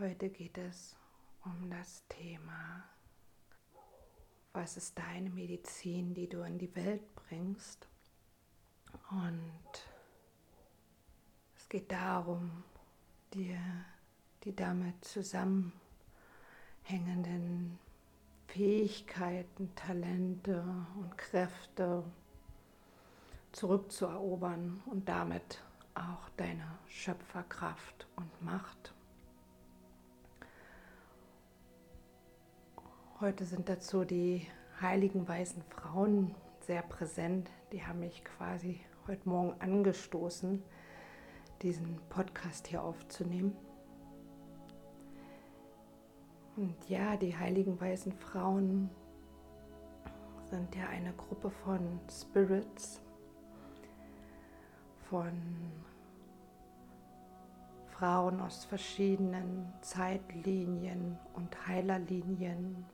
Heute geht es um das Thema, was ist deine Medizin, die du in die Welt bringst. Und es geht darum, dir die damit zusammenhängenden Fähigkeiten, Talente und Kräfte zurückzuerobern und damit auch deine Schöpferkraft und Macht. Heute sind dazu die heiligen weißen Frauen sehr präsent. Die haben mich quasi heute Morgen angestoßen, diesen Podcast hier aufzunehmen. Und ja, die heiligen weißen Frauen sind ja eine Gruppe von Spirits, von Frauen aus verschiedenen Zeitlinien und Heilerlinien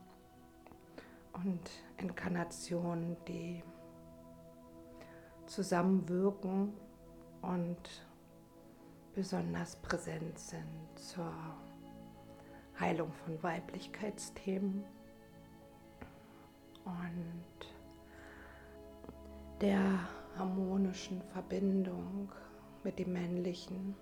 und Inkarnationen, die zusammenwirken und besonders präsent sind zur Heilung von Weiblichkeitsthemen und der harmonischen Verbindung mit dem Männlichen.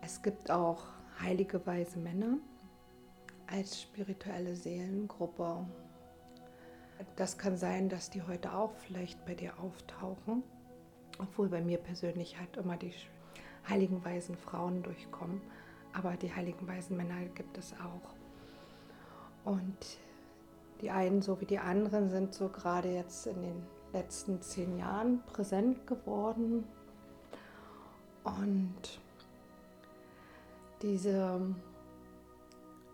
Es gibt auch heilige weise Männer als spirituelle Seelengruppe. Das kann sein, dass die heute auch vielleicht bei dir auftauchen, obwohl bei mir persönlich halt immer die heiligen weisen Frauen durchkommen, aber die heiligen weisen Männer gibt es auch. Und die einen so wie die anderen sind so gerade jetzt in den letzten zehn Jahren präsent geworden. Und diese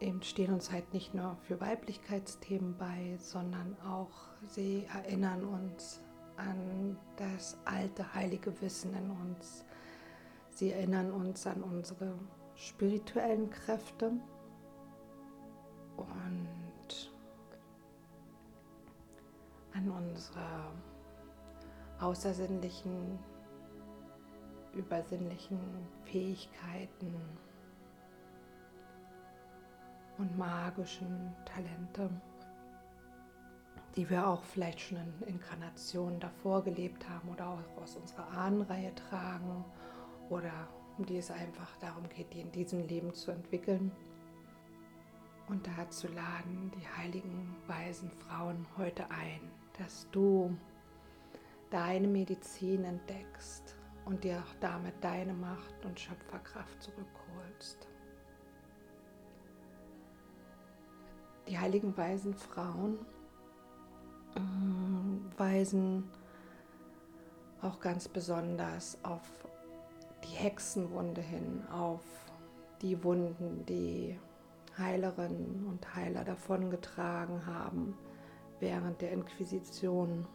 eben stehen uns halt nicht nur für Weiblichkeitsthemen bei, sondern auch sie erinnern uns an das alte heilige Wissen in uns. Sie erinnern uns an unsere spirituellen Kräfte und an unsere außersinnlichen, übersinnlichen Fähigkeiten und magischen Talente, die wir auch vielleicht schon in Inkarnationen davor gelebt haben oder auch aus unserer Ahnenreihe tragen oder um die es einfach darum geht, die in diesem Leben zu entwickeln. Und dazu laden die heiligen weisen Frauen heute ein, dass du deine Medizin entdeckst und dir auch damit deine Macht und Schöpferkraft zurückholst. Die heiligen weisen Frauen äh, weisen auch ganz besonders auf die Hexenwunde hin, auf die Wunden, die Heilerinnen und Heiler davongetragen haben während der Inquisition.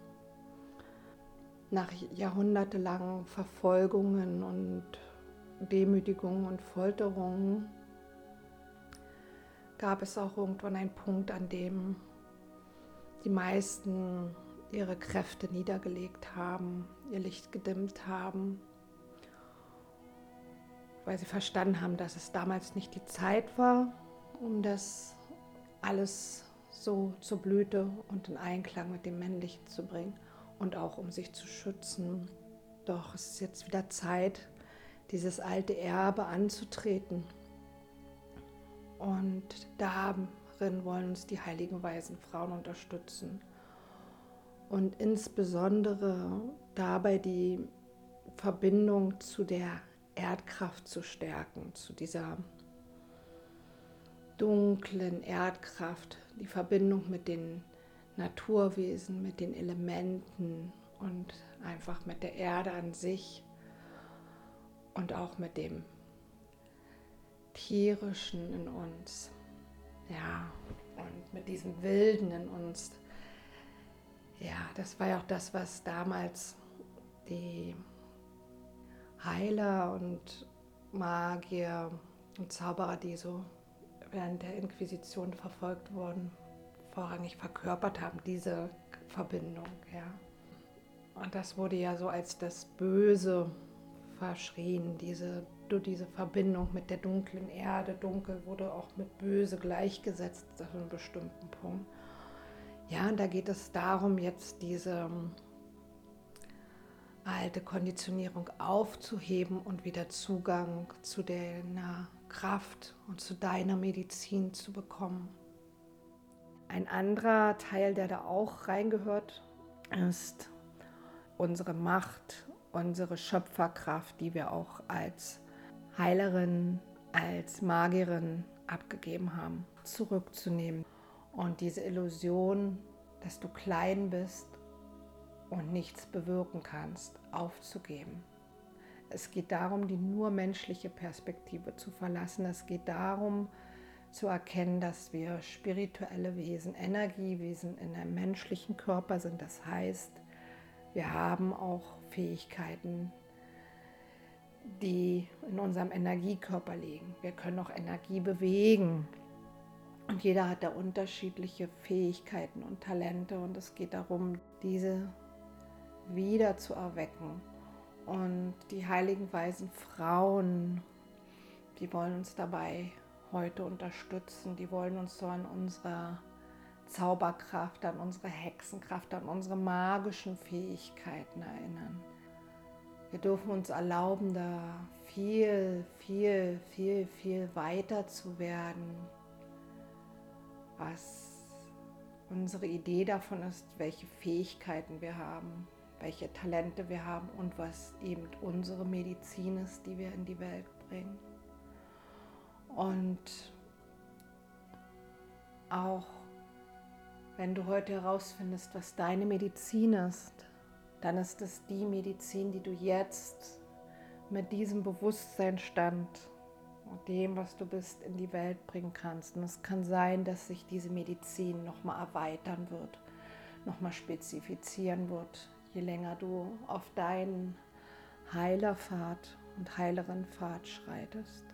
Nach jahrhundertelangen Verfolgungen und Demütigungen und Folterungen gab es auch irgendwann einen Punkt, an dem die meisten ihre Kräfte niedergelegt haben, ihr Licht gedimmt haben, weil sie verstanden haben, dass es damals nicht die Zeit war, um das alles so zur Blüte und in Einklang mit dem Männlichen zu bringen und auch um sich zu schützen. Doch es ist jetzt wieder Zeit, dieses alte Erbe anzutreten. Und darin wollen uns die heiligen weisen Frauen unterstützen. Und insbesondere dabei die Verbindung zu der Erdkraft zu stärken, zu dieser dunklen Erdkraft, die Verbindung mit den Naturwesen, mit den Elementen und einfach mit der Erde an sich und auch mit dem Tierischen in uns. Ja, und mit diesem Wilden in uns. Ja, das war ja auch das, was damals die Heiler und Magier und Zauberer, die so während der Inquisition verfolgt wurden, vorrangig verkörpert haben, diese Verbindung. Ja. Und das wurde ja so als das Böse verschrien, diese, diese Verbindung mit der dunklen Erde. Dunkel wurde auch mit Böse gleichgesetzt, zu einem bestimmten Punkt. Ja, und da geht es darum, jetzt diese alte Konditionierung aufzuheben und wieder Zugang zu deiner Kraft und zu deiner Medizin zu bekommen. Ein anderer Teil, der da auch reingehört, ist unsere Macht, unsere Schöpferkraft, die wir auch als Heilerin, als Magierin abgegeben haben, zurückzunehmen. Und diese Illusion, dass du klein bist und nichts bewirken kannst, aufzugeben. Es geht darum, die nur menschliche Perspektive zu verlassen. Es geht darum, zu erkennen, dass wir spirituelle Wesen, Energiewesen in einem menschlichen Körper sind. Das heißt, wir haben auch Fähigkeiten, die in unserem Energiekörper liegen. Wir können auch Energie bewegen. Und jeder hat da unterschiedliche Fähigkeiten und Talente. Und es geht darum, diese wieder zu erwecken. Und die heiligen weisen Frauen, die wollen uns dabei heute unterstützen. Die wollen uns so an unsere Zauberkraft, an unsere Hexenkraft, an unsere magischen Fähigkeiten erinnern. Wir dürfen uns erlauben, da viel, viel, viel, viel weiter zu werden, was unsere Idee davon ist, welche Fähigkeiten wir haben, welche Talente wir haben und was eben unsere Medizin ist, die wir in die Welt bringen. Und auch wenn du heute herausfindest, was deine Medizin ist, dann ist es die Medizin, die du jetzt mit diesem Bewusstseinstand und dem, was du bist, in die Welt bringen kannst. Und es kann sein, dass sich diese Medizin nochmal erweitern wird, nochmal spezifizieren wird, je länger du auf deinen Heilerpfad und Heilerinpfad schreitest.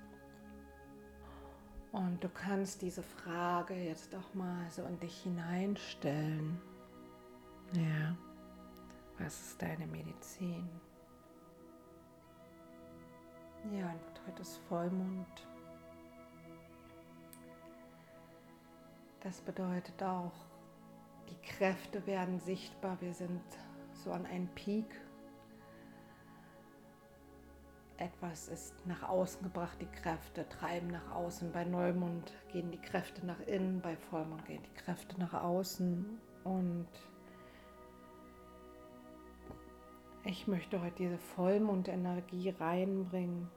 Und du kannst diese Frage jetzt auch mal so in dich hineinstellen. Ja, was ist deine Medizin? Ja, und heute ist Vollmond. Das bedeutet auch, die Kräfte werden sichtbar. Wir sind so an einen Peak. Etwas ist nach außen gebracht, die Kräfte treiben nach außen. Bei Neumond gehen die Kräfte nach innen, bei Vollmond gehen die Kräfte nach außen. Und ich möchte heute diese Vollmondenergie reinbringen,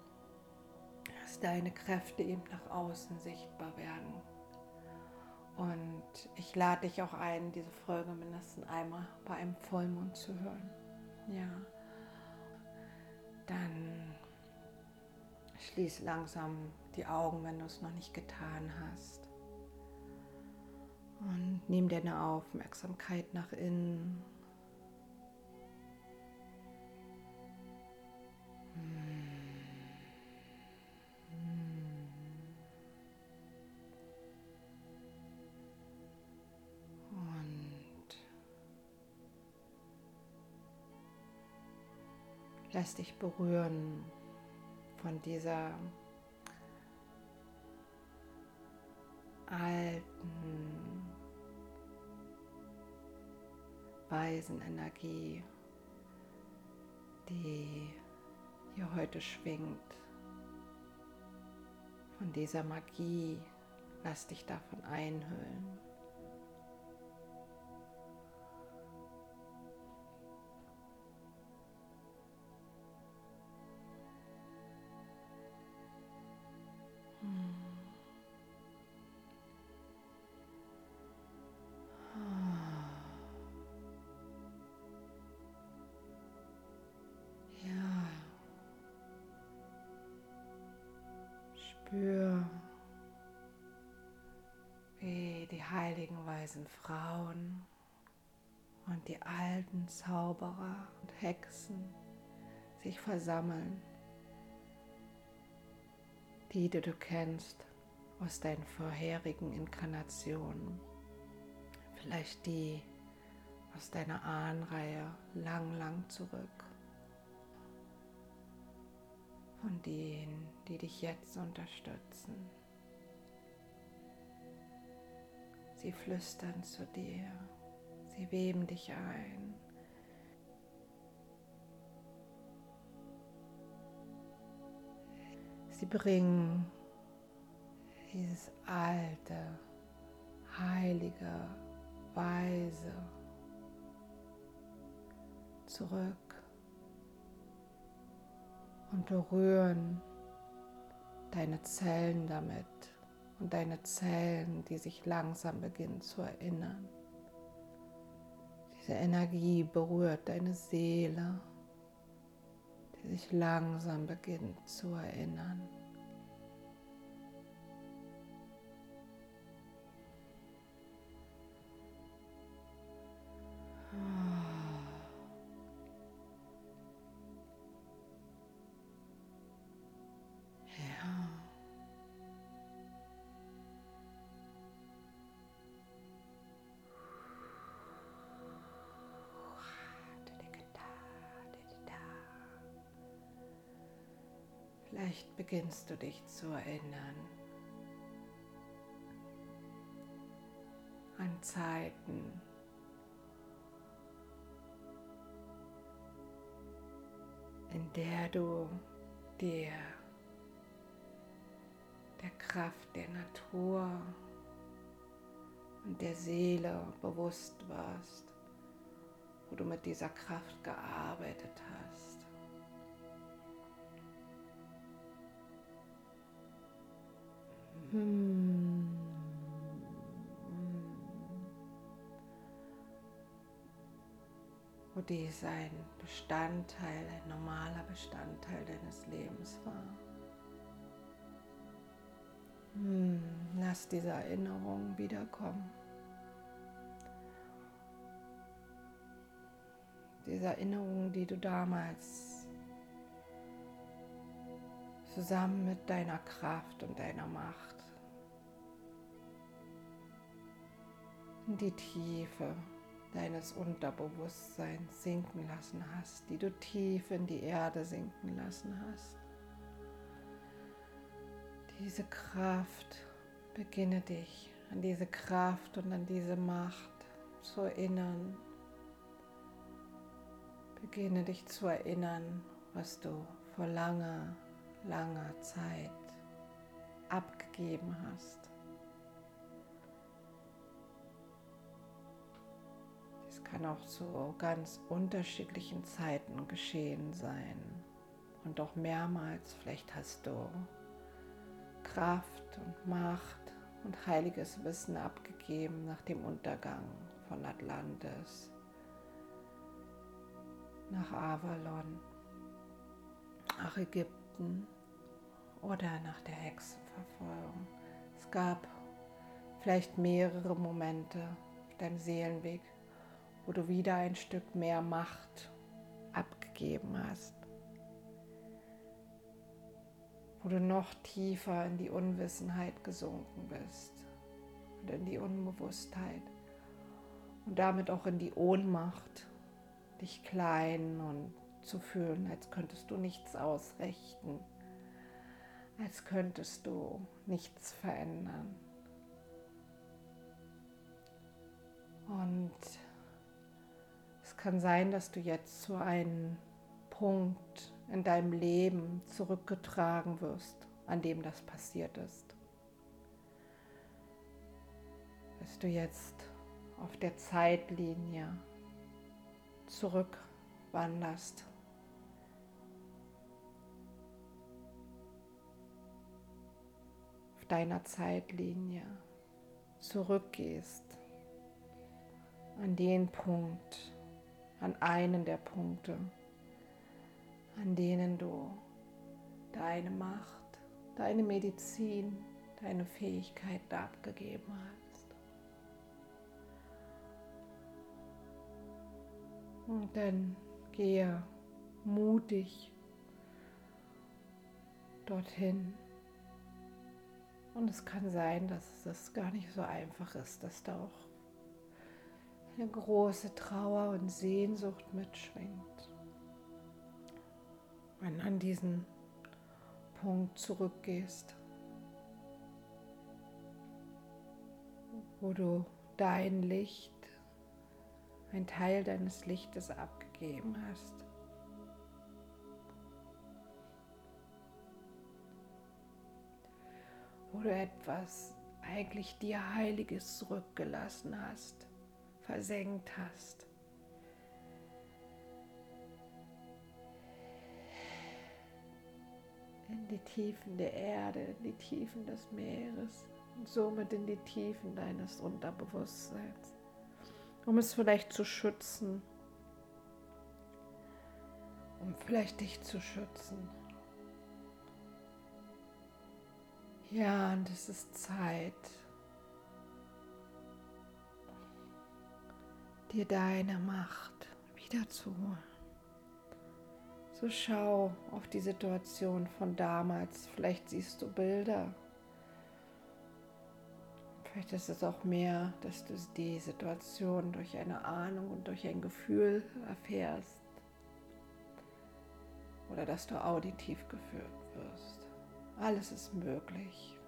dass deine Kräfte eben nach außen sichtbar werden. Und ich lade dich auch ein, diese Folge mindestens einmal bei einem Vollmond zu hören. Ja. Dann schließ langsam die Augen, wenn du es noch nicht getan hast. Und nimm deine Aufmerksamkeit nach innen. Lass dich berühren von dieser alten, weisen Energie, die hier heute schwingt. Von dieser Magie, lass dich davon einhüllen. Weisen Frauen und die alten Zauberer und Hexen sich versammeln, die, die du kennst aus deinen vorherigen Inkarnationen, vielleicht die aus deiner Ahnenreihe lang, lang zurück. Von denen, die dich jetzt unterstützen. Sie flüstern zu dir, sie weben dich ein. Sie bringen dieses alte, heilige, weise zurück und berühren deine Zellen damit und deine Zellen, die sich langsam beginnen zu erinnern. Diese Energie berührt deine Seele, die sich langsam beginnt zu erinnern. Beginnst du dich zu erinnern an Zeiten, in der du dir der Kraft der Natur und der Seele bewusst warst, wo du mit dieser Kraft gearbeitet hast. Wo dies ein Bestandteil, ein normaler Bestandteil deines Lebens war. Hm, lass diese Erinnerung wiederkommen. Diese Erinnerung, die du damals zusammen mit deiner Kraft und deiner Macht in die Tiefe deines Unterbewusstseins sinken lassen hast, die du tief in die Erde sinken lassen hast. Diese Kraft, beginne dich an diese Kraft und an diese Macht zu erinnern. Beginne dich zu erinnern, was du vor langer langer Zeit abgegeben hast. Kann auch zu ganz unterschiedlichen Zeiten geschehen sein und auch mehrmals. Vielleicht hast du Kraft und Macht und heiliges Wissen abgegeben nach dem Untergang von Atlantis nach Avalon, nach Ägypten Ägypten oder nach der Hexenverfolgung. Es gab vielleicht mehrere Momente auf deinem Seelenweg, wo du wieder ein Stück mehr Macht abgegeben hast, wo du noch tiefer in die Unwissenheit gesunken bist und in die Unbewusstheit und damit auch in die Ohnmacht, dich klein und zu fühlen, als könntest du nichts ausrichten, als könntest du nichts verändern. Und kann sein, dass du jetzt zu einem Punkt in deinem Leben zurückgetragen wirst, an dem das passiert ist. Dass du jetzt auf der Zeitlinie zurückwanderst deiner Zeitlinie zurückgehst an den Punkt, an einen der Punkte, an denen du deine Macht, deine Medizin, deine Fähigkeiten abgegeben hast. Und dann gehe mutig dorthin und es kann sein, dass es gar nicht so einfach ist, dass da auch eine große Trauer und Sehnsucht mitschwingt. Wenn du an diesen Punkt zurückgehst, wo du dein Licht, ein Teil deines Lichtes abgegeben hast. Wo du etwas eigentlich dir Heiliges zurückgelassen hast, versenkt hast. In die Tiefen der Erde, in die Tiefen des Meeres und somit in die Tiefen deines Unterbewusstseins, um es vielleicht zu schützen, um vielleicht dich zu schützen. Ja, und es ist Zeit, dir deine Macht wiederzuholen. So schau auf die Situation von damals. Vielleicht siehst du Bilder. Vielleicht ist es auch mehr, dass du die Situation durch eine Ahnung und durch ein Gefühl erfährst. Oder dass du auditiv geführt wirst. Alles ist möglich.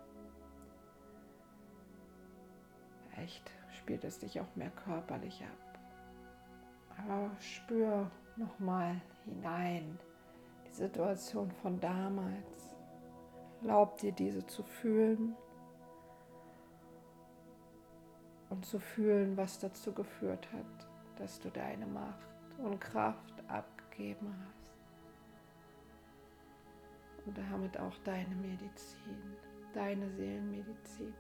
Echt spielt es dich auch mehr körperlich ab. Aber spür nochmal hinein die Situation von damals. Erlaub dir diese zu fühlen und zu fühlen, was dazu geführt hat, dass du deine Macht und Kraft abgegeben hast und damit auch deine Medizin, deine Seelenmedizin.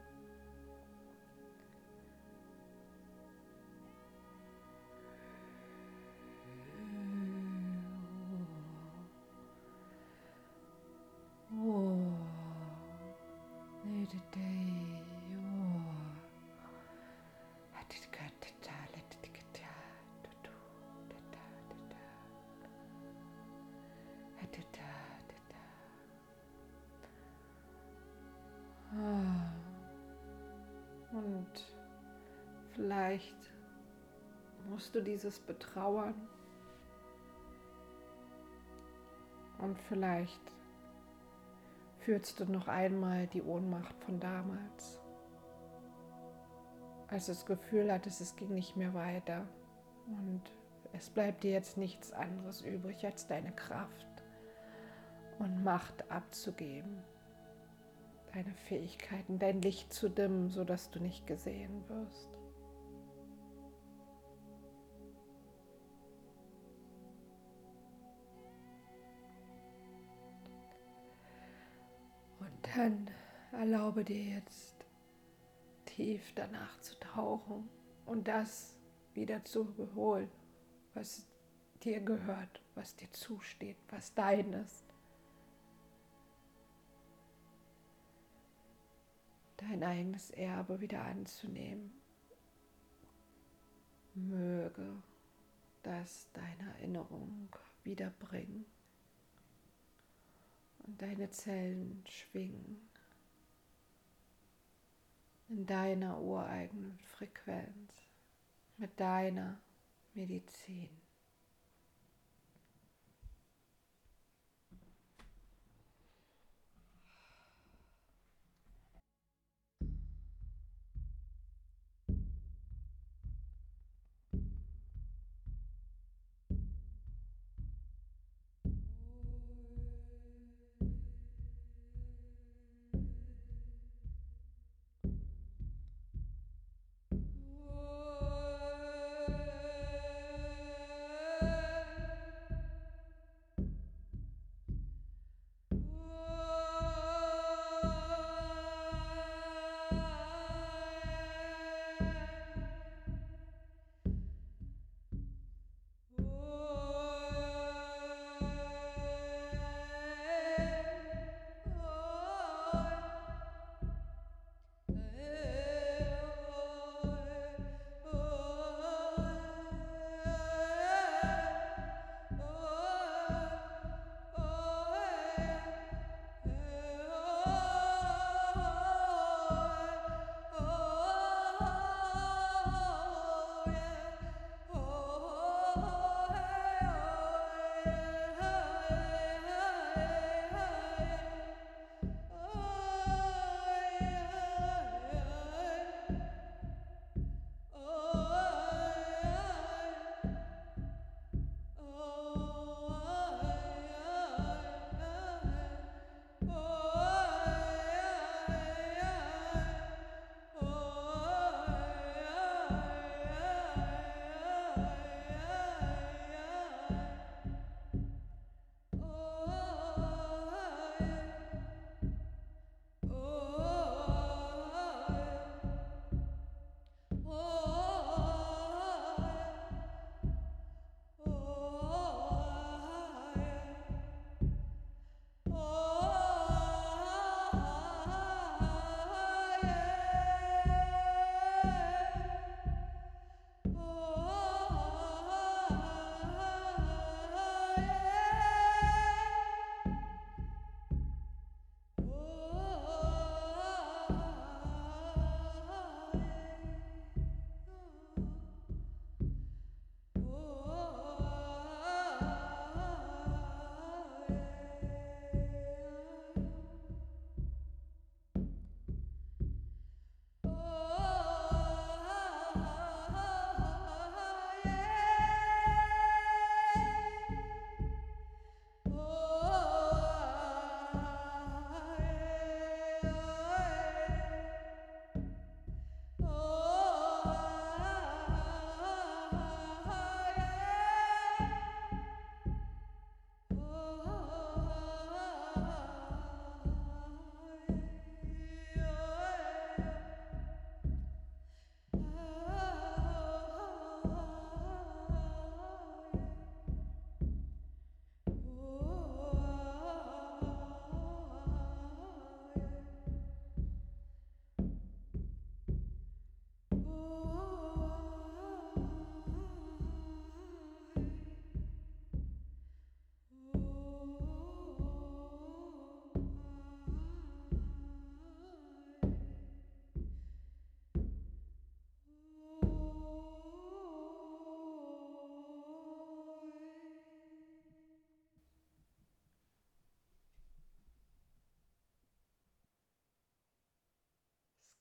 Musst du dieses betrauern und vielleicht fühlst du noch einmal die Ohnmacht von damals, als du das Gefühl hattest, es ging nicht mehr weiter und es bleibt dir jetzt nichts anderes übrig, als deine Kraft und Macht abzugeben, deine Fähigkeiten, dein Licht zu dimmen, sodass du nicht gesehen wirst. Dann erlaube dir jetzt tief danach zu tauchen und das wieder zu holen, was dir gehört, was dir zusteht, was dein ist. Dein eigenes Erbe wieder anzunehmen. Möge das deine Erinnerung wiederbringen und deine Zellen schwingen in deiner ureigenen Frequenz mit deiner Medizin.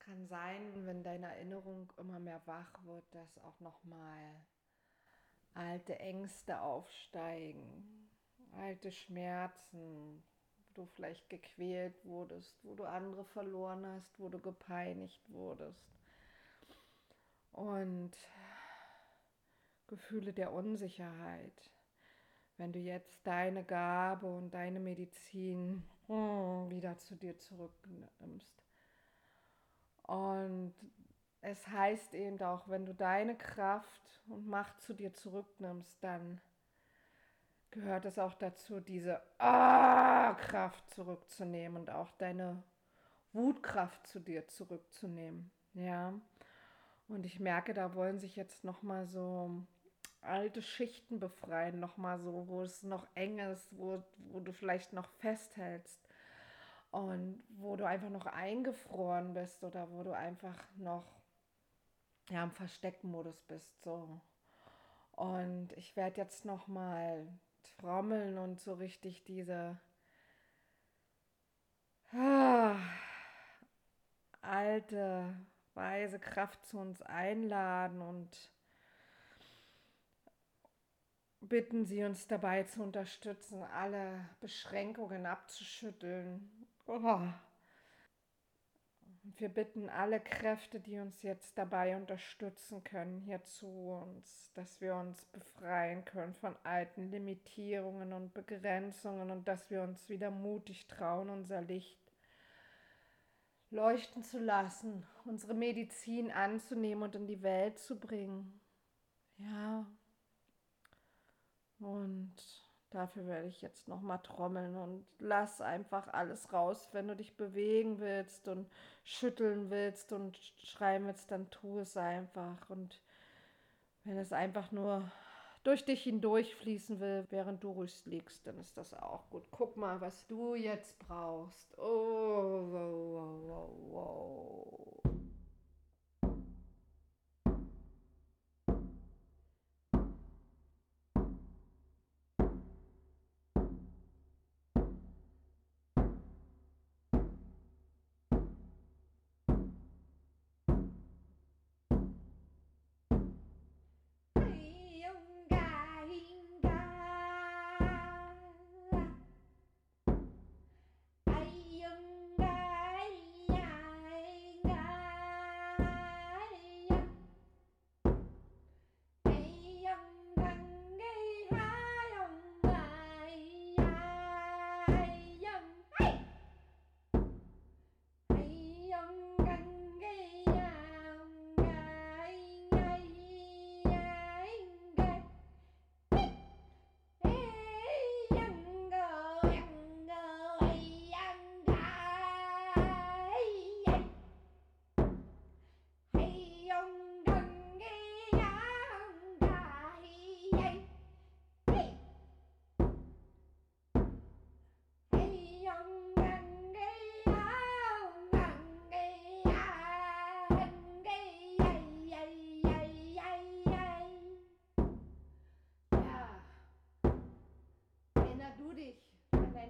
Kann sein, wenn deine Erinnerung immer mehr wach wird, dass auch noch mal alte Ängste aufsteigen, alte Schmerzen, wo du vielleicht gequält wurdest, wo du andere verloren hast, wo du gepeinigt wurdest. Und Gefühle der Unsicherheit. Wenn du jetzt deine Gabe und deine Medizin hm, wieder zu dir zurücknimmst. Und es heißt eben auch, wenn du deine Kraft und Macht zu dir zurücknimmst, dann gehört es auch dazu, diese ah, Kraft zurückzunehmen und auch deine Wutkraft zu dir zurückzunehmen. Ja. Und ich merke, da wollen sich jetzt noch mal so alte Schichten befreien, noch mal so, wo es noch eng ist, wo, wo du vielleicht noch festhältst und wo du einfach noch eingefroren bist oder wo du einfach noch ja, im Versteckmodus bist. So. Und ich werde jetzt noch mal trommeln und so richtig diese ah, alte, weise Kraft zu uns einladen und bitten sie uns dabei zu unterstützen, alle Beschränkungen abzuschütteln. Oh. Wir bitten alle Kräfte, die uns jetzt dabei unterstützen können, hier zu uns, dass wir uns befreien können von alten Limitierungen und Begrenzungen und dass wir uns wieder mutig trauen, unser Licht leuchten zu lassen, unsere Medizin anzunehmen und in die Welt zu bringen. Ja. Und Dafür werde ich jetzt noch mal trommeln und lass einfach alles raus. Wenn du dich bewegen willst und schütteln willst und schreien willst, dann tu es einfach. Und wenn es einfach nur durch dich hindurch fließen will, während du ruhig liegst, dann ist das auch gut. Guck mal, was du jetzt brauchst. Oh, wow, wow, wow.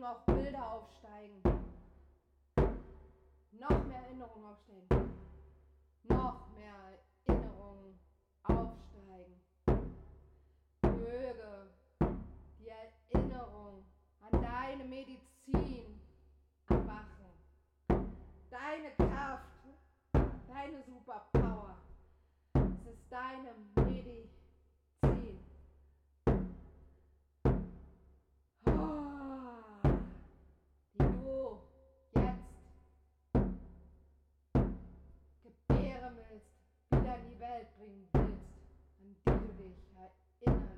noch Bilder aufsteigen. Noch mehr Erinnerungen aufsteigen. Noch mehr Erinnerungen aufsteigen. Möge die Erinnerung an deine Medizin erwachen. Deine Kraft, deine Superpower. Es ist deine Medizin. Die Welt bringen willst, an die du dich erinnern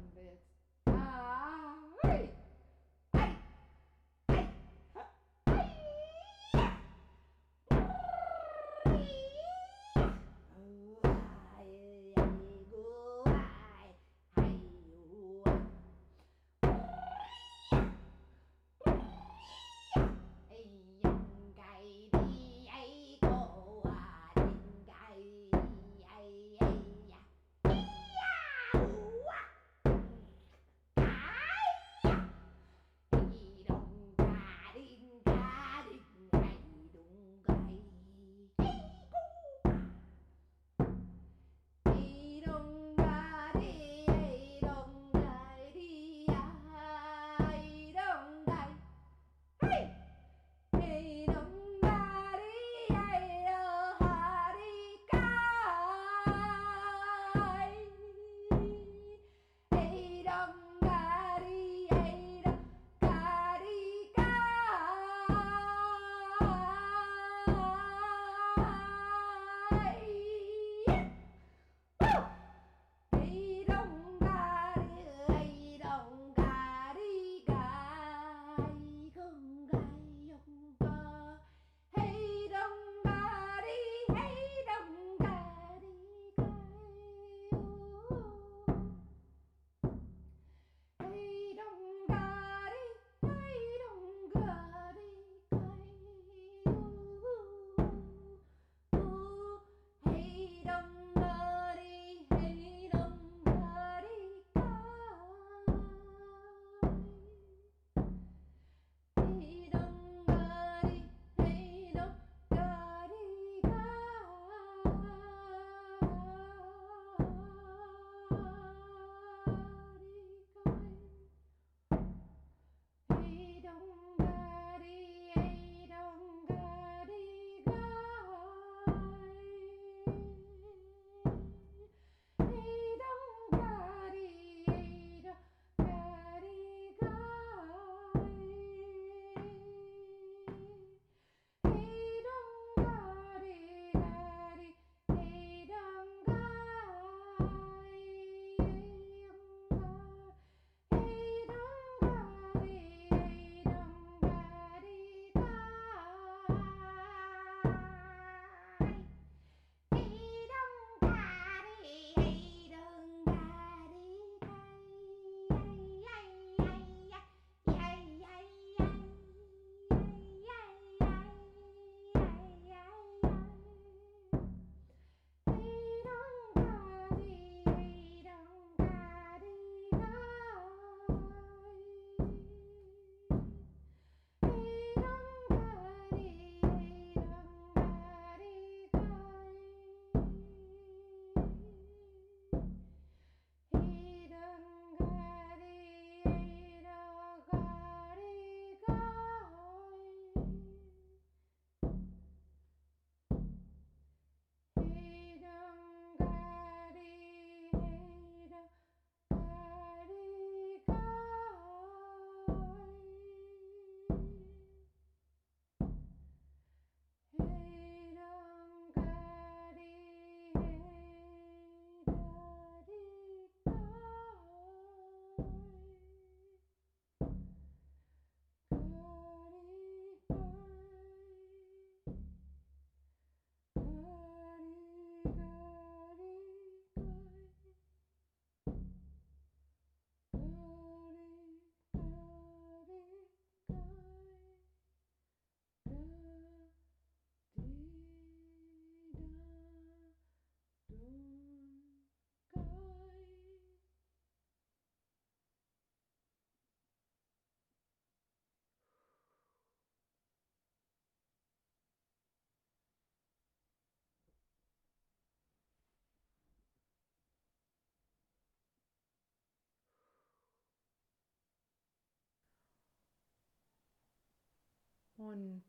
Und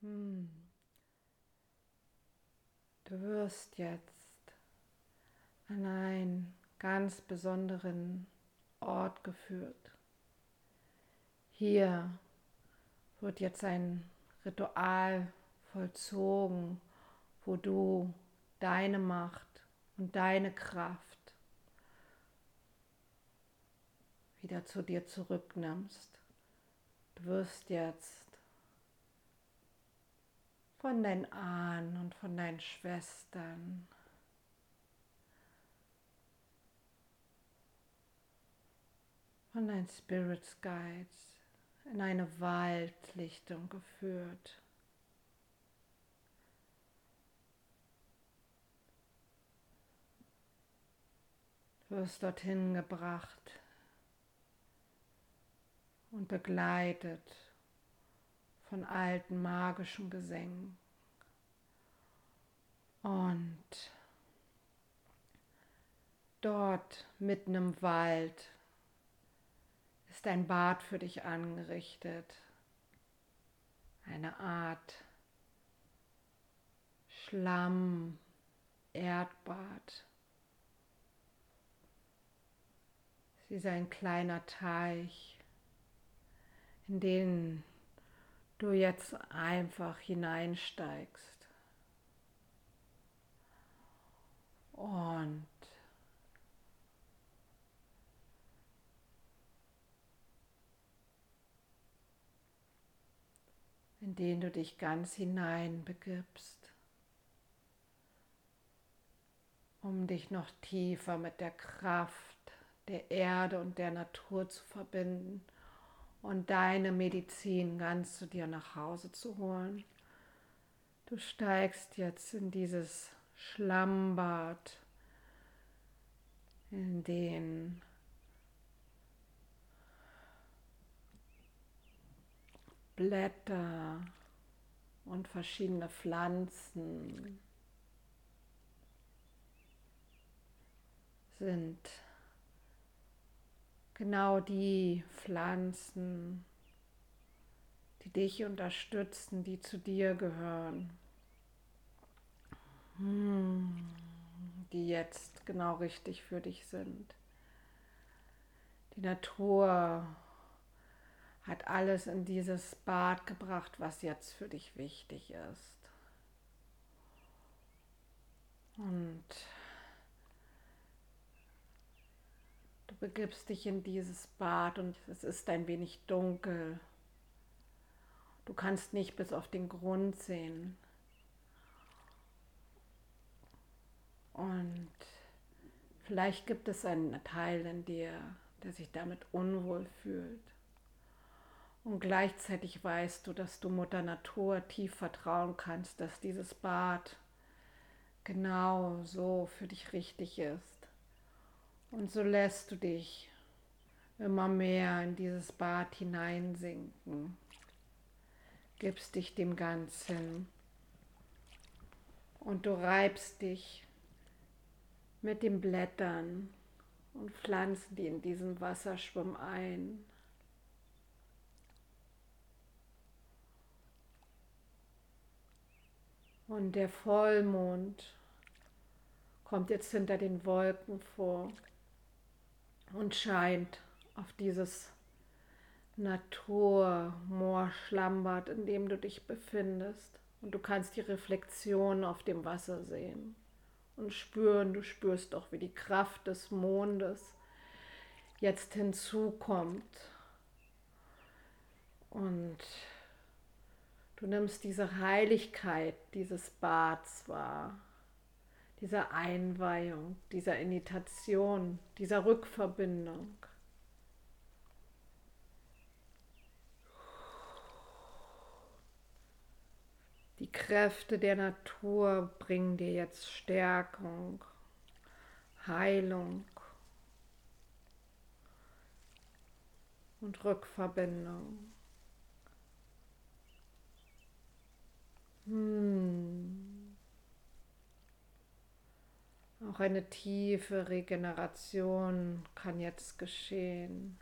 hm, du wirst jetzt an einen ganz besonderen Ort geführt. Hier wird jetzt ein Ritual vollzogen, wo du deine Macht und deine Kraft wieder zu dir zurücknimmst. Du wirst jetzt von deinen Ahnen und von deinen Schwestern von deinen Spirits Guides in eine Waldlichtung geführt. Du wirst dorthin gebracht und begleitet von alten magischen Gesängen. Und dort mitten im Wald ist ein Bad für dich angerichtet. Eine Art Schlamm, Erdbad. Sie ist ein kleiner Teich, in den du jetzt einfach hineinsteigst. Und in den du dich ganz hinein begibst, um dich noch tiefer mit der Kraft der Erde und der Natur zu verbinden und deine Medizin ganz zu dir nach Hause zu holen. Du steigst jetzt in dieses Schlammbad, in den Blätter und verschiedene Pflanzen sind genau die Pflanzen, die dich unterstützen, die zu dir gehören, hm, die jetzt genau richtig für dich sind. Die Natur hat alles in dieses Bad gebracht, was jetzt für dich wichtig ist. Und du begibst dich in dieses Bad und es ist ein wenig dunkel. Du kannst nicht bis auf den Grund sehen. Und vielleicht gibt es einen Teil in dir, der sich damit unwohl fühlt. Und gleichzeitig weißt du, dass du Mutter Natur tief vertrauen kannst, dass dieses Bad genau so für dich richtig ist. Und so lässt du dich immer mehr in dieses Bad hineinsinken, gibst dich dem Ganzen und du reibst dich mit den Blättern und Pflanzen, die in diesem Wasser schwimmen, ein. Und der Vollmond kommt jetzt hinter den Wolken vor und scheint auf dieses Naturmoor-Schlammbad, in dem du dich befindest. Und du kannst die Reflexion auf dem Wasser sehen und spüren, du spürst doch, wie die Kraft des Mondes jetzt hinzukommt. Und Du nimmst diese Heiligkeit dieses Bads wahr, dieser Einweihung, dieser Imitation, dieser Rückverbindung. Die Kräfte der Natur bringen dir jetzt Stärkung, Heilung und Rückverbindung. Hm. Auch eine tiefe Regeneration kann jetzt geschehen.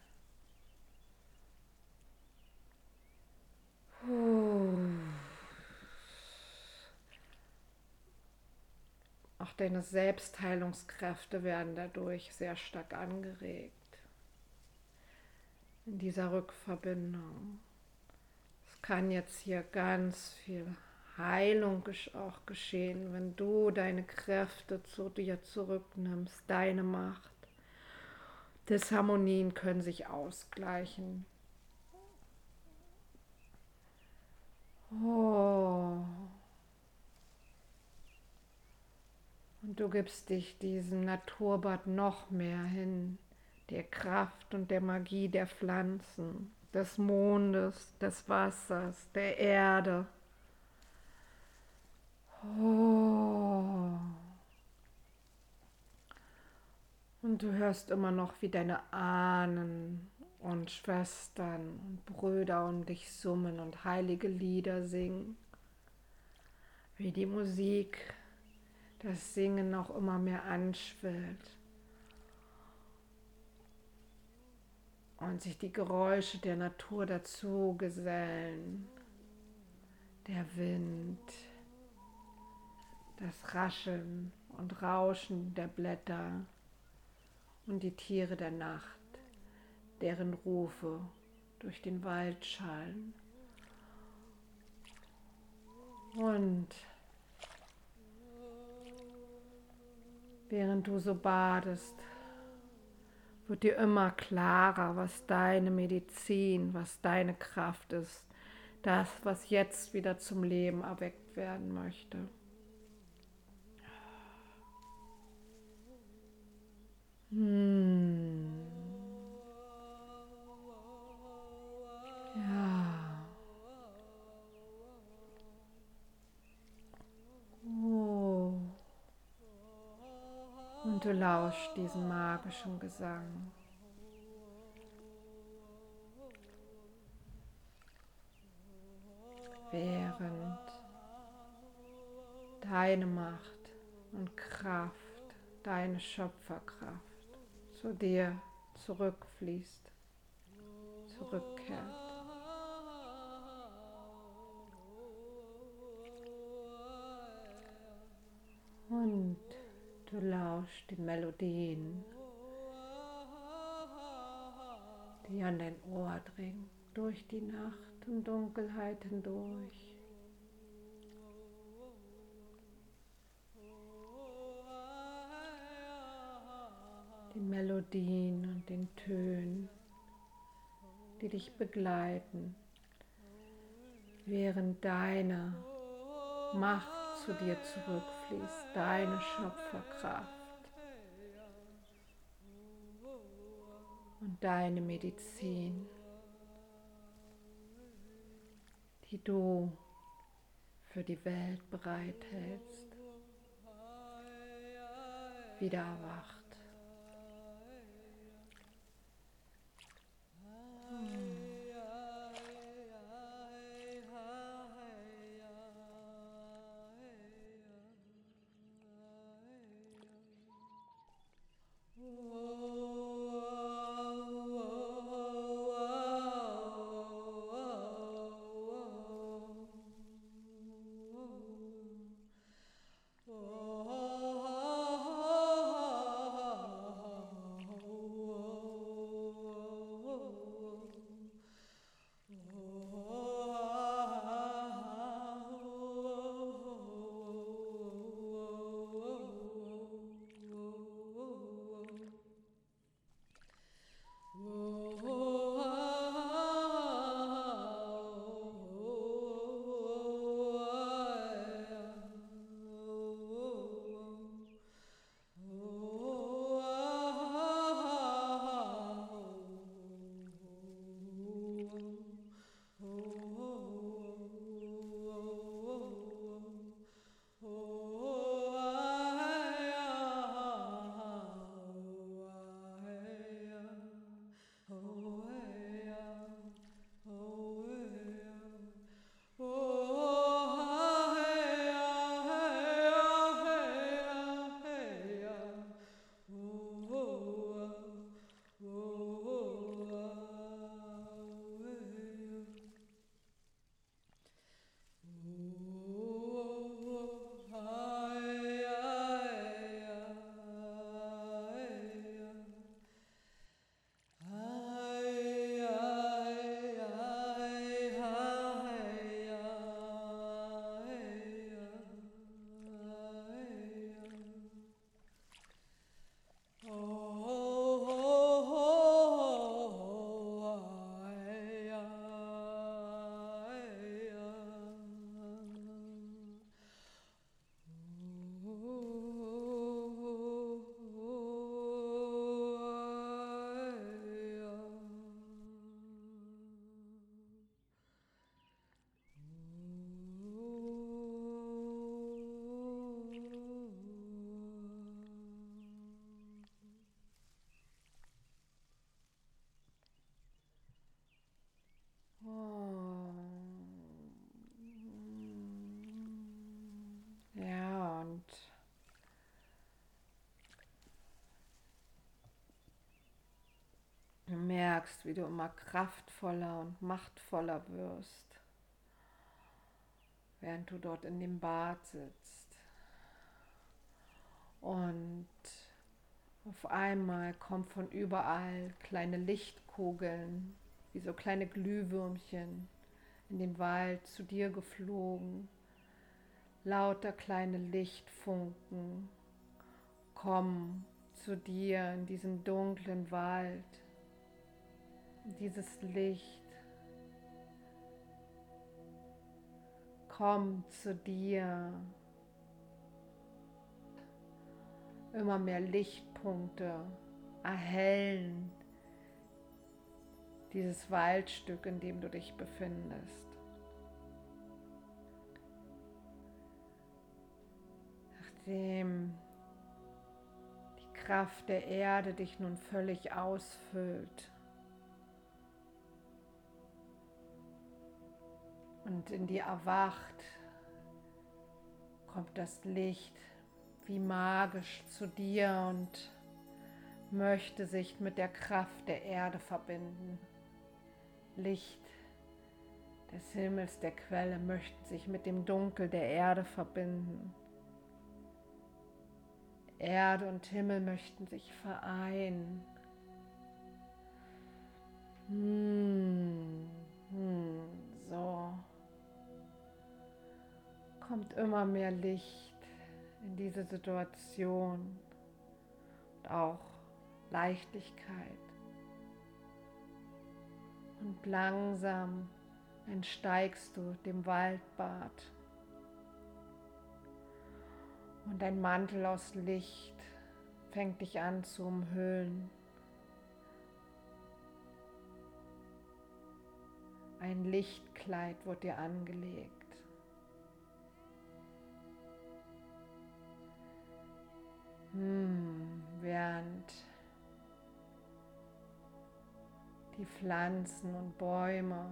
Auch deine Selbstheilungskräfte werden dadurch sehr stark angeregt. In dieser Rückverbindung. Es kann jetzt hier ganz viel Heilung auch geschehen, wenn du deine Kräfte zu dir zurücknimmst, deine Macht. Disharmonien können sich ausgleichen. Oh. Und du gibst dich diesem Naturbad noch mehr hin, der Kraft und der Magie der Pflanzen, des Mondes, des Wassers, der Erde. Oh. Und du hörst immer noch, wie deine Ahnen und Schwestern und Brüder um dich summen und heilige Lieder singen. Wie die Musik das Singen noch immer mehr anschwillt. Und sich die Geräusche der Natur dazu gesellen. Der Wind, das Rascheln und Rauschen der Blätter und die Tiere der Nacht, deren Rufe durch den Wald schallen. Und während du so badest, wird dir immer klarer, was deine Medizin, was deine Kraft ist, das, was jetzt wieder zum Leben erweckt werden möchte. Hm. Ja. Oh. Und du lauschst diesem magischen Gesang. Während deine Macht und Kraft, deine Schöpferkraft zu dir zurückfließt, zurückkehrt. Und du lauschst den Melodien, die an dein Ohr dringen, durch die Nacht und Dunkelheit hindurch. Den Melodien und den Tönen, die dich begleiten, während deine Macht zu dir zurückfließt, deine Schöpferkraft und deine Medizin, die du für die Welt bereithältst, wieder erwacht. Wie du immer kraftvoller und machtvoller wirst, während du dort in dem Bad sitzt. Und auf einmal kommen von überall kleine Lichtkugeln, wie so kleine Glühwürmchen in den Wald zu dir geflogen. Lauter kleine Lichtfunken kommen zu dir in diesem dunklen Wald. Dieses Licht kommt zu dir. Immer mehr Lichtpunkte erhellen dieses Waldstück, in dem du dich befindest. Nachdem die Kraft der Erde dich nun völlig ausfüllt und in dir erwacht, kommt das Licht wie magisch zu dir und möchte sich mit der Kraft der Erde verbinden. Licht des Himmels, der Quelle, möchten sich mit dem Dunkel der Erde verbinden. Erde und Himmel möchten sich vereinen. Hm, hm, so kommt immer mehr Licht in diese Situation und auch Leichtigkeit und langsam entsteigst du dem Waldbad. Und ein Mantel aus Licht fängt dich an zu umhüllen. Ein Lichtkleid wird dir angelegt. Hm, während die Pflanzen und Bäume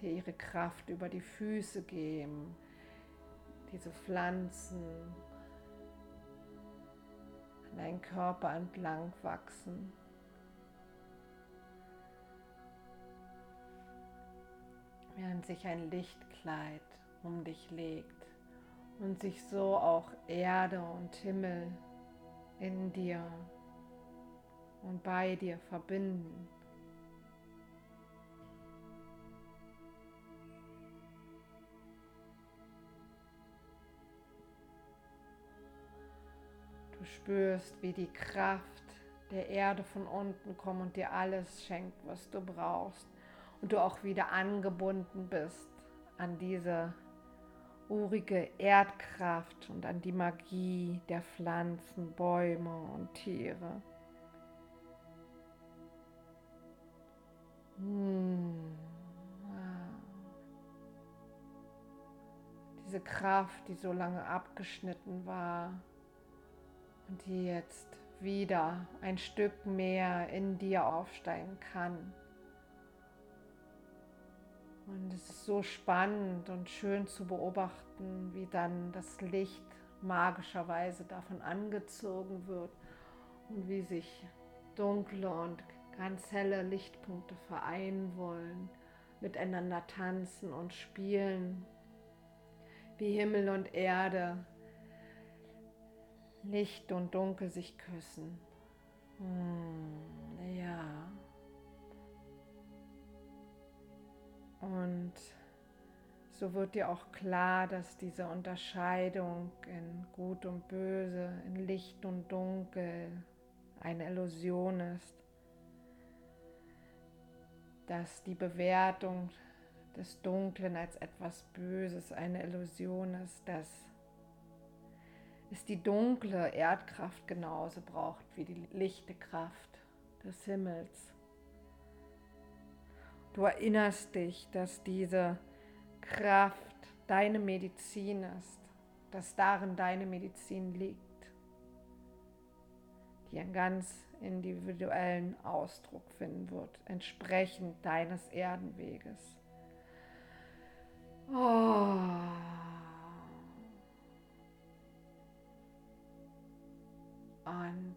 dir ihre Kraft über die Füße geben. Diese Pflanzen an deinen Körper entlang wachsen. Während sich ein Lichtkleid um dich legt und sich so auch Erde und Himmel in dir und bei dir verbinden. Du spürst, wie die Kraft der Erde von unten kommt und dir alles schenkt, was du brauchst. Und du auch wieder angebunden bist an diese urige Erdkraft und an die Magie der Pflanzen, Bäume und Tiere. Hm. Diese Kraft, die so lange abgeschnitten war und die jetzt wieder ein Stück mehr in dir aufsteigen kann. Und es ist so spannend und schön zu beobachten, wie dann das Licht magischerweise davon angezogen wird und wie sich dunkle und ganz helle Lichtpunkte vereinen wollen, miteinander tanzen und spielen, wie Himmel und Erde, Licht und Dunkel sich küssen. Hm, ja. Und so wird dir auch klar, dass diese Unterscheidung in Gut und Böse, in Licht und Dunkel eine Illusion ist dass die Bewertung des Dunklen als etwas Böses eine Illusion ist, dass es die dunkle Erdkraft genauso braucht wie die lichte Kraft des Himmels. Du erinnerst dich, dass diese Kraft deine Medizin ist, dass darin deine Medizin liegt, die ein ganz individuellen Ausdruck finden wird, entsprechend deines Erdenweges. Oh. Und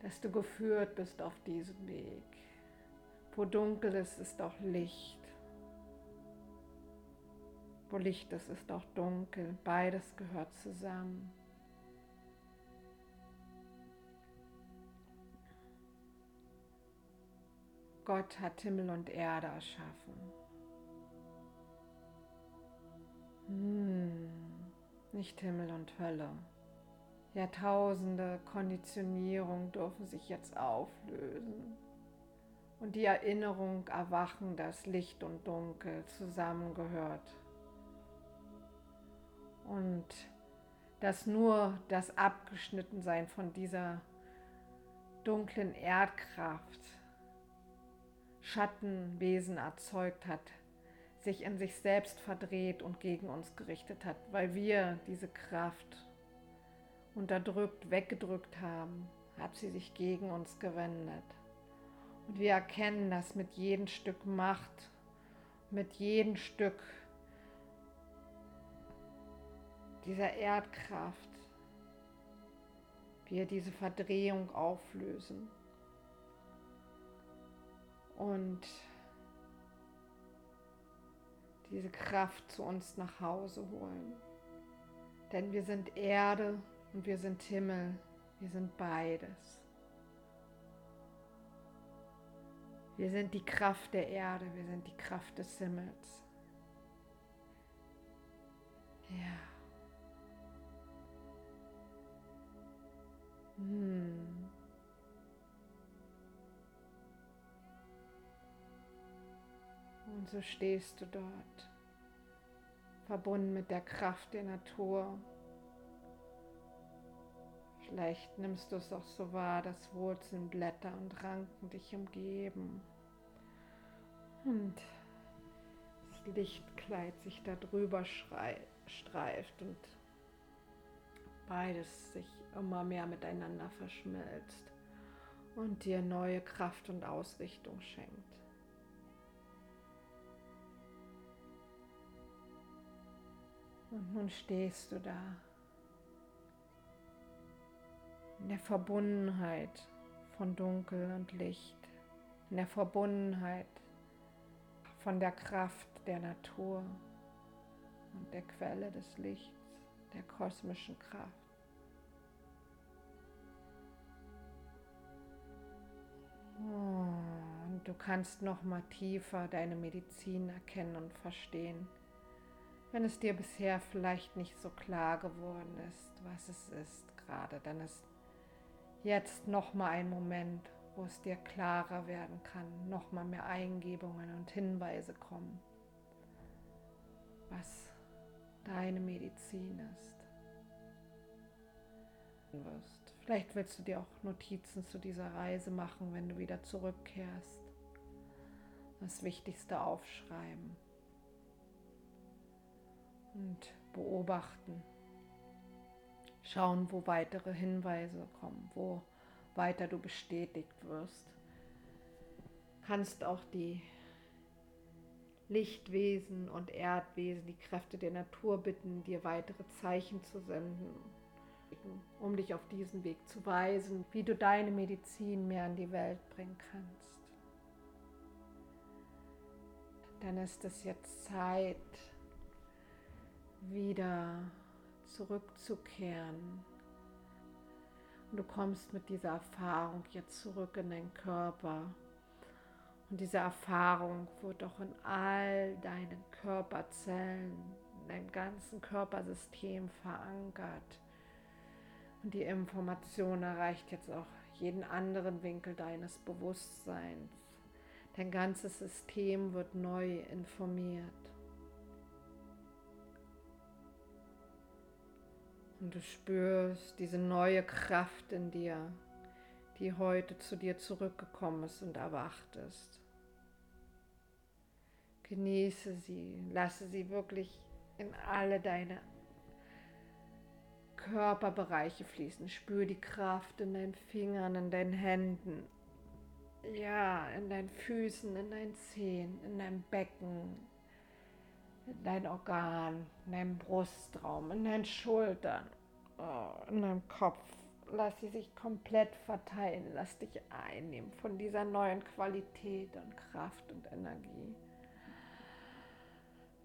dass du geführt bist auf diesem Weg. Wo dunkel ist, ist auch Licht. Wo Licht ist, ist auch dunkel. Beides gehört zusammen. Gott hat Himmel und Erde erschaffen. Hm, nicht Himmel und Hölle. Jahrtausende Konditionierung dürfen sich jetzt auflösen und die Erinnerung erwachen, dass Licht und Dunkel zusammengehört und dass nur das Abgeschnittensein von dieser dunklen Erdkraft Schattenwesen erzeugt hat, sich in sich selbst verdreht und gegen uns gerichtet hat, weil wir diese Kraft unterdrückt, weggedrückt haben, hat sie sich gegen uns gewendet. Und wir erkennen das mit jedem Stück Macht, mit jedem Stück dieser Erdkraft, wir diese Verdrehung auflösen und diese Kraft zu uns nach Hause holen. Denn wir sind Erde und wir sind Himmel, wir sind beides. Wir sind die Kraft der Erde, wir sind die Kraft des Himmels. Ja. Hm. Und so stehst du dort, verbunden mit der Kraft der Natur. Vielleicht nimmst du es auch so wahr, dass Wurzeln, Blätter und Ranken dich umgeben. Und das Lichtkleid sich darüber streift und beides sich immer mehr miteinander verschmilzt und dir neue Kraft und Ausrichtung schenkt. Und nun stehst du da in der Verbundenheit von Dunkel und Licht, in der Verbundenheit von der Kraft der Natur und der Quelle des Lichts, der kosmischen Kraft. Oh, und du kannst noch mal tiefer deine Medizin erkennen und verstehen wenn es dir bisher vielleicht nicht so klar geworden ist, was es ist gerade, dann ist jetzt noch mal ein Moment, wo es dir klarer werden kann, noch mal mehr Eingebungen und Hinweise kommen, was deine Medizin ist. Wirst. Vielleicht willst du dir auch Notizen zu dieser Reise machen, wenn du wieder zurückkehrst. Das Wichtigste aufschreiben und beobachten. Schauen, wo weitere Hinweise kommen, wo weiter du bestätigt wirst. Kannst auch die Lichtwesen und Erdwesen, die Kräfte der Natur bitten, dir weitere Zeichen zu senden, um dich auf diesen Weg zu weisen, wie du deine Medizin mehr in die Welt bringen kannst. Dann ist es jetzt Zeit, wieder zurückzukehren. Und du kommst mit dieser Erfahrung jetzt zurück in deinen Körper. Und diese Erfahrung wird auch in all deinen Körperzellen, in deinem ganzen Körpersystem verankert. Und die Information erreicht jetzt auch jeden anderen Winkel deines Bewusstseins. Dein ganzes System wird neu informiert. Und du spürst diese neue Kraft in dir, die heute zu dir zurückgekommen ist und erwacht ist. Genieße sie, lasse sie wirklich in alle deine Körperbereiche fließen. Spür die Kraft in deinen Fingern, in deinen Händen, ja, in deinen Füßen, in deinen Zehen, in deinem Becken, in dein Organ, in deinem Brustraum, in deinen Schultern, oh, in deinem Kopf. lass sie sich komplett verteilen. Lass dich einnehmen von dieser neuen Qualität und Kraft und Energie.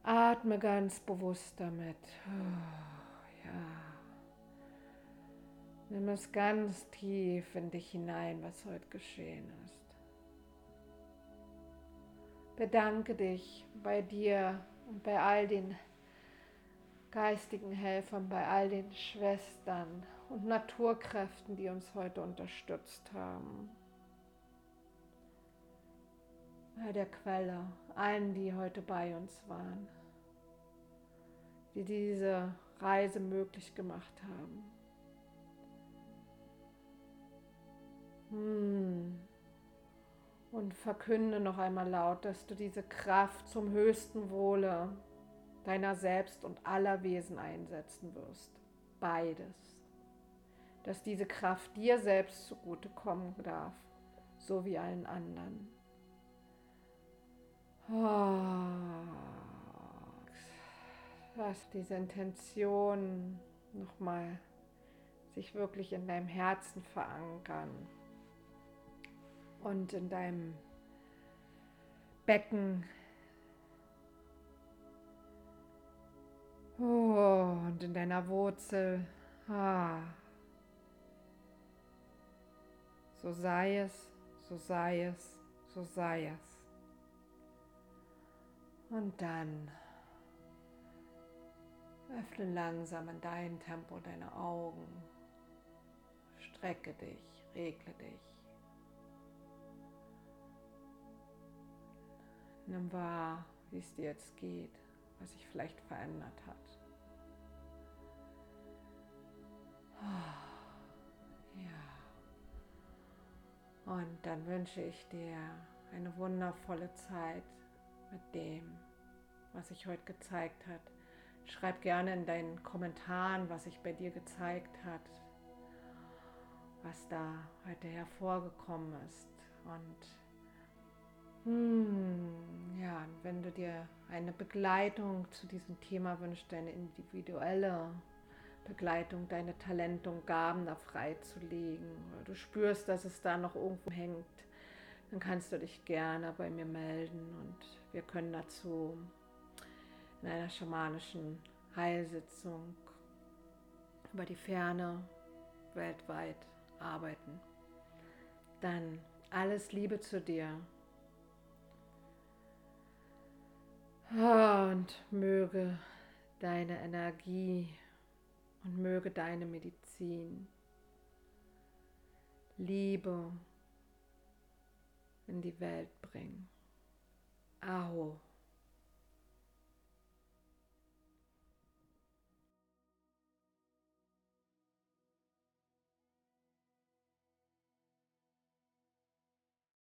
Atme ganz bewusst damit. Oh, ja. Nimm es ganz tief in dich hinein, was heute geschehen ist. Bedanke dich bei dir und bei all den geistigen Helfern, bei all den Schwestern und Naturkräften, die uns heute unterstützt haben. Bei der Quelle, allen, die heute bei uns waren, die diese Reise möglich gemacht haben. Hm. Und verkünde noch einmal laut, dass du diese Kraft zum höchsten Wohle deiner selbst und aller Wesen einsetzen wirst. Beides. Dass diese Kraft dir selbst zugute kommen darf, so wie allen anderen. Lass diese Intention nochmal sich wirklich in deinem Herzen verankern und in deinem Becken Oh, und in deiner Wurzel. Ah. So sei es, so sei es, so sei es. Und dann öffne langsam in dein Tempo deine Augen. Strecke dich, regle dich. Nimm wahr, wie es dir jetzt geht, was sich vielleicht verändert hat. Ja. Und dann wünsche ich dir eine wundervolle Zeit mit dem, was sich heute gezeigt hat. Schreib gerne in deinen Kommentaren, was sich bei dir gezeigt hat, was da heute hervorgekommen ist. Und ja, wenn du dir eine Begleitung zu diesem Thema wünschst, eine individuelle Begleitung, deine Talente und Gaben da freizulegen, oder du spürst, dass es da noch irgendwo hängt, dann kannst du dich gerne bei mir melden und wir können dazu in einer schamanischen Heilsitzung über die Ferne weltweit arbeiten. Dann alles Liebe zu dir. Und möge deine Energie und möge deine Medizin Liebe in die Welt bringen. Aho.